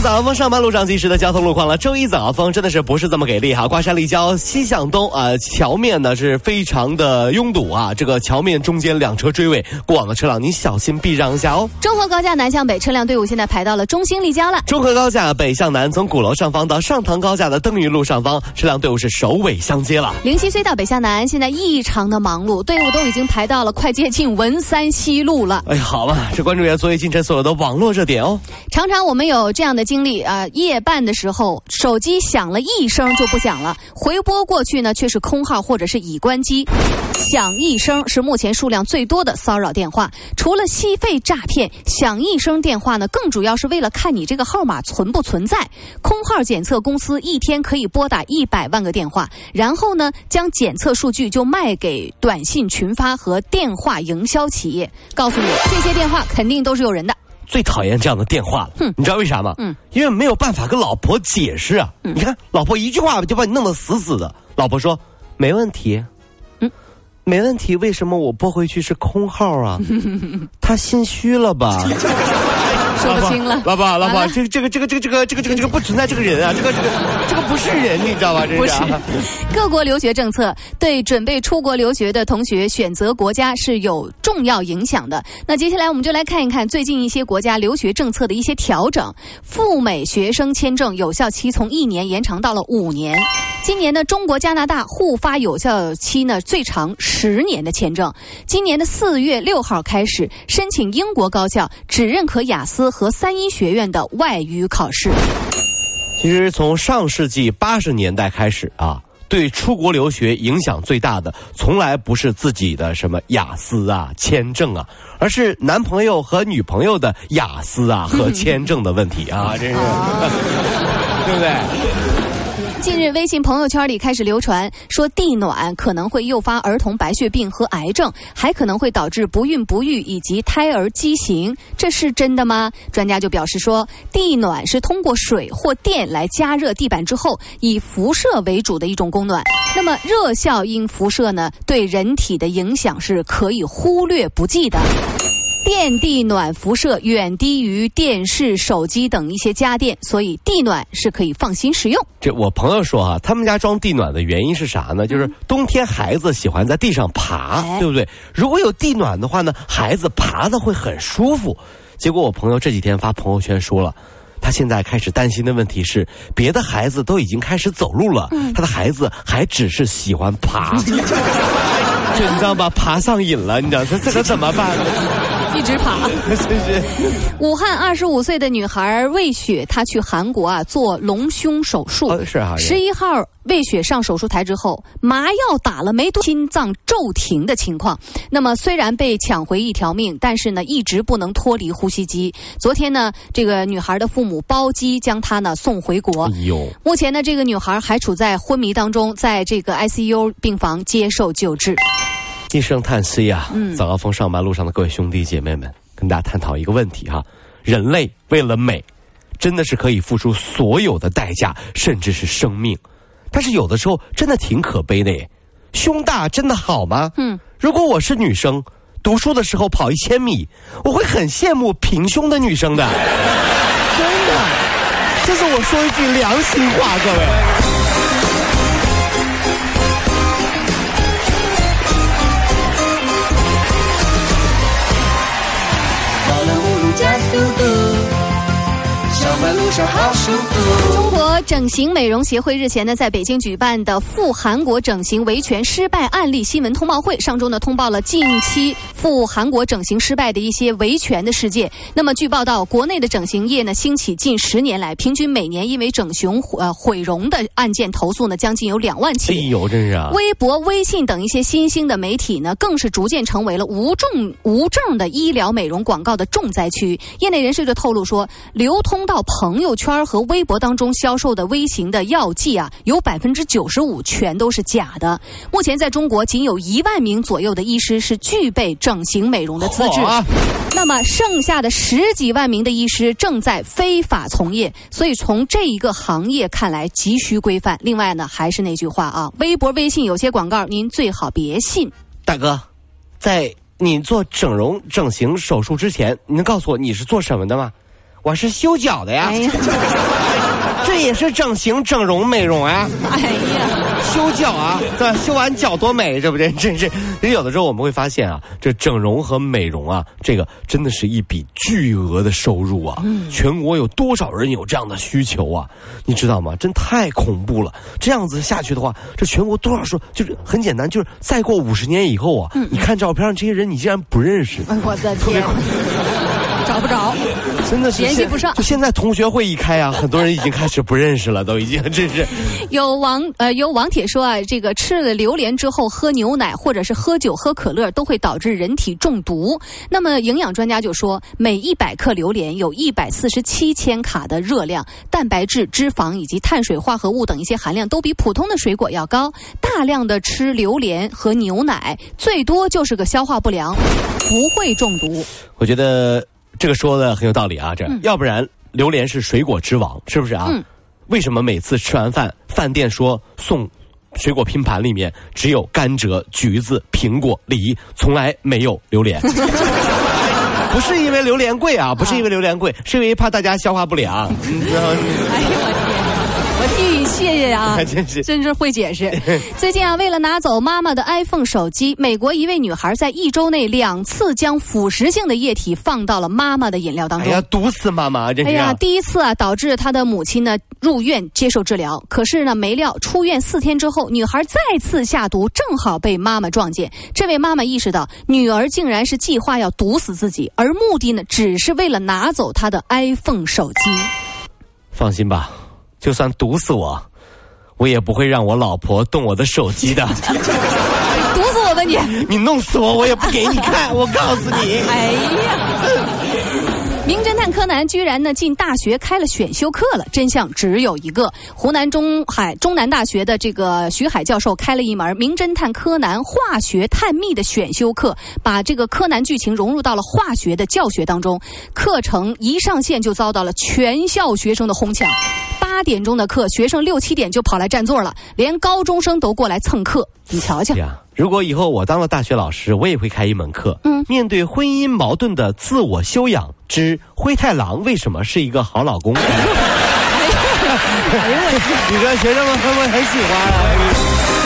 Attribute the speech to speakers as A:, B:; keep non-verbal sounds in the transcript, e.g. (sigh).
A: 早高峰上班路上及时的交通路况了。周一早高峰真的是不是这么给力哈？挂山立交西向东啊，桥面呢是非常的拥堵啊。这个桥面中间两车追尾，过往的车辆您小心避让一下哦。
B: 中和高架南向北车辆队伍现在排到了中心立交了。
A: 中和高架北向南，从鼓楼上方到上塘高架的登云路上方，车辆队伍是首尾相接了。
B: 灵溪隧道北向南现在异常的忙碌，队伍都已经排到了快接近文三西路了。
A: 哎，好吧，这关注一下昨夜今晨所有的网络热点哦。
B: 常常我们有这样的经历啊。夜半的时候，手机响了一声就不响了，回拨过去呢却是空号或者是已关机。响一声是目前数量最多的骚扰电话。除了吸费诈骗，响一声电话呢，更主要是为了看你这个号码存不存在。空号检测公司一天可以拨打一百万个电话，然后呢，将检测数据就卖给短信群发和电话营销企业，告诉你这些电话肯定都是有人的。
A: 最讨厌这样的电话了，你知道为啥吗？嗯，因为没有办法跟老婆解释啊。你看，老婆一句话就把你弄得死死的。老婆说：“没问题，嗯，没问题。为什么我拨回去是空号啊？(laughs) 他心虚了吧？”
B: 说不清了，
A: 老婆，老婆，这个这个这个这个这个这个这个这个不存在这个人啊，这个这个这个不是人，你知道吧？
B: 不是。(laughs) 各国留学政策对准备出国留学的同学选择国家是有重要影响的。那接下来我们就来看一看最近一些国家留学政策的一些调整。赴美学生签证有效期从一年延长到了五年。今年的中国加拿大互发有效期呢最长十年的签证。今年的四月六号开始申请英国高校只认可雅思。和三一学院的外语考试。
A: 其实从上世纪八十年代开始啊，对出国留学影响最大的，从来不是自己的什么雅思啊、签证啊，而是男朋友和女朋友的雅思啊和 (laughs) 签证的问题啊，真是，(laughs) 对不对？
B: 近日，微信朋友圈里开始流传说地暖可能会诱发儿童白血病和癌症，还可能会导致不孕不育以及胎儿畸形，这是真的吗？专家就表示说，地暖是通过水或电来加热地板之后，以辐射为主的一种供暖。那么热效应辐射呢，对人体的影响是可以忽略不计的。电地暖辐射远低于电视、手机等一些家电，所以地暖是可以放心使用。
A: 这我朋友说啊，他们家装地暖的原因是啥呢？就是冬天孩子喜欢在地上爬，对不对？如果有地暖的话呢，孩子爬的会很舒服。结果我朋友这几天发朋友圈说了，他现在开始担心的问题是，别的孩子都已经开始走路了，他的孩子还只是喜欢爬，(laughs) 就你知道吧？爬上瘾了，你知道这这可怎么办？(laughs)
B: 一直爬，(laughs) 武汉二十五岁的女孩魏雪，她去韩国啊做隆胸手术。
A: 是啊。
B: 十一号，魏雪上手术台之后，麻药打了没多，心脏骤停的情况。那么虽然被抢回一条命，但是呢，一直不能脱离呼吸机。昨天呢，这个女孩的父母包机将她呢送回国。哎呦！目前呢，这个女孩还处在昏迷当中，在这个 ICU 病房接受救治。
A: 一声叹息啊！早高峰上班路上的各位兄弟姐妹们，跟大家探讨一个问题哈：人类为了美，真的是可以付出所有的代价，甚至是生命。但是有的时候真的挺可悲的耶。胸大真的好吗？嗯。如果我是女生，读书的时候跑一千米，我会很羡慕平胸的女生的。(laughs) 真的，这是我说一句良心话，各位。
B: 嘟嘟小白路上好舒服。国整形美容协会日前呢，在北京举办的赴韩国整形维权失败案例新闻通报会上周呢，通报了近期赴韩国整形失败的一些维权的事件。那么，据报道，国内的整形业呢，兴起近十年来，平均每年因为整形呃毁容的案件投诉呢，将近有两万起。
A: 哎呦，真是啊！
B: 微博、微信等一些新兴的媒体呢，更是逐渐成为了无证无证的医疗美容广告的重灾区。业内人士就透露说，流通到朋友圈和微博当中销售。售的微型的药剂啊，有百分之九十五全都是假的。目前在中国，仅有一万名左右的医师是具备整形美容的资质。那么剩下的十几万名的医师正在非法从业，所以从这一个行业看来急需规范。另外呢，还是那句话啊，微博、微信有些广告您最好别信。
A: 大哥，在你做整容整形手术之前，你能告诉我你是做什么的吗？我是修脚的呀。哎呀，(laughs) (laughs) 这也是整形、整容、美容啊。哎呀。修脚啊，对，修完脚多美，这不这真是。因为有的时候我们会发现啊，这整容和美容啊，这个真的是一笔巨额的收入啊。嗯。全国有多少人有这样的需求啊？你知道吗？真太恐怖了。这样子下去的话，这全国多少说就是很简单，就是再过五十年以后啊，你看照片上这些人，你竟然不认识。
B: 我的天。找不着，(laughs)
A: 真的是
B: 联系不上。
A: 就现在同学会一开啊，很多人已经开始不认识了，都已经真是。(laughs)
B: 有网呃有网帖说啊，这个吃了榴莲之后喝牛奶或者是喝酒喝可乐都会导致人体中毒。那么营养专家就说，每一百克榴莲有一百四十七千卡的热量，蛋白质、脂肪以及碳水化合物等一些含量都比普通的水果要高。大量的吃榴莲和牛奶，最多就是个消化不良，不会中毒。
A: 我觉得。这个说的很有道理啊，这要不然榴莲是水果之王，是不是啊？为什么每次吃完饭，饭店说送水果拼盘里面只有甘蔗、橘子、苹果、梨，从来没有榴莲？(laughs) 不是因为榴莲贵啊，不是因为榴莲贵，是因为怕大家消化不良。
B: 我替你谢谢啊，(laughs) 真是真是会解释。(laughs) 最近啊，为了拿走妈妈的 iPhone 手机，美国一位女孩在一周内两次将腐蚀性的液体放到了妈妈的饮料当中。
A: 哎呀，毒死妈妈！这哎呀，
B: 第一次啊，导致她的母亲呢入院接受治疗。可是呢，没料出院四天之后，女孩再次下毒，正好被妈妈撞见。这位妈妈意识到，女儿竟然是计划要毒死自己，而目的呢，只是为了拿走她的 iPhone 手机。
A: 放心吧。就算毒死我，我也不会让我老婆动我的手机的。(laughs)
B: 毒死我吧你！
A: 你弄死我，我也不给你看。我告诉你。哎
B: 呀！名侦探柯南居然呢进大学开了选修课了，真相只有一个：湖南中海中南大学的这个徐海教授开了一门名侦探柯南化学探秘的选修课，把这个柯南剧情融入到了化学的教学当中。课程一上线就遭到了全校学生的哄抢，八点钟的课，学生六七点就跑来占座了，连高中生都过来蹭课。你瞧瞧。
A: 如果以后我当了大学老师，我也会开一门课。嗯，面对婚姻矛盾的自我修养之灰太郎为什么是一个好老公？你说学生们会不会很喜欢啊？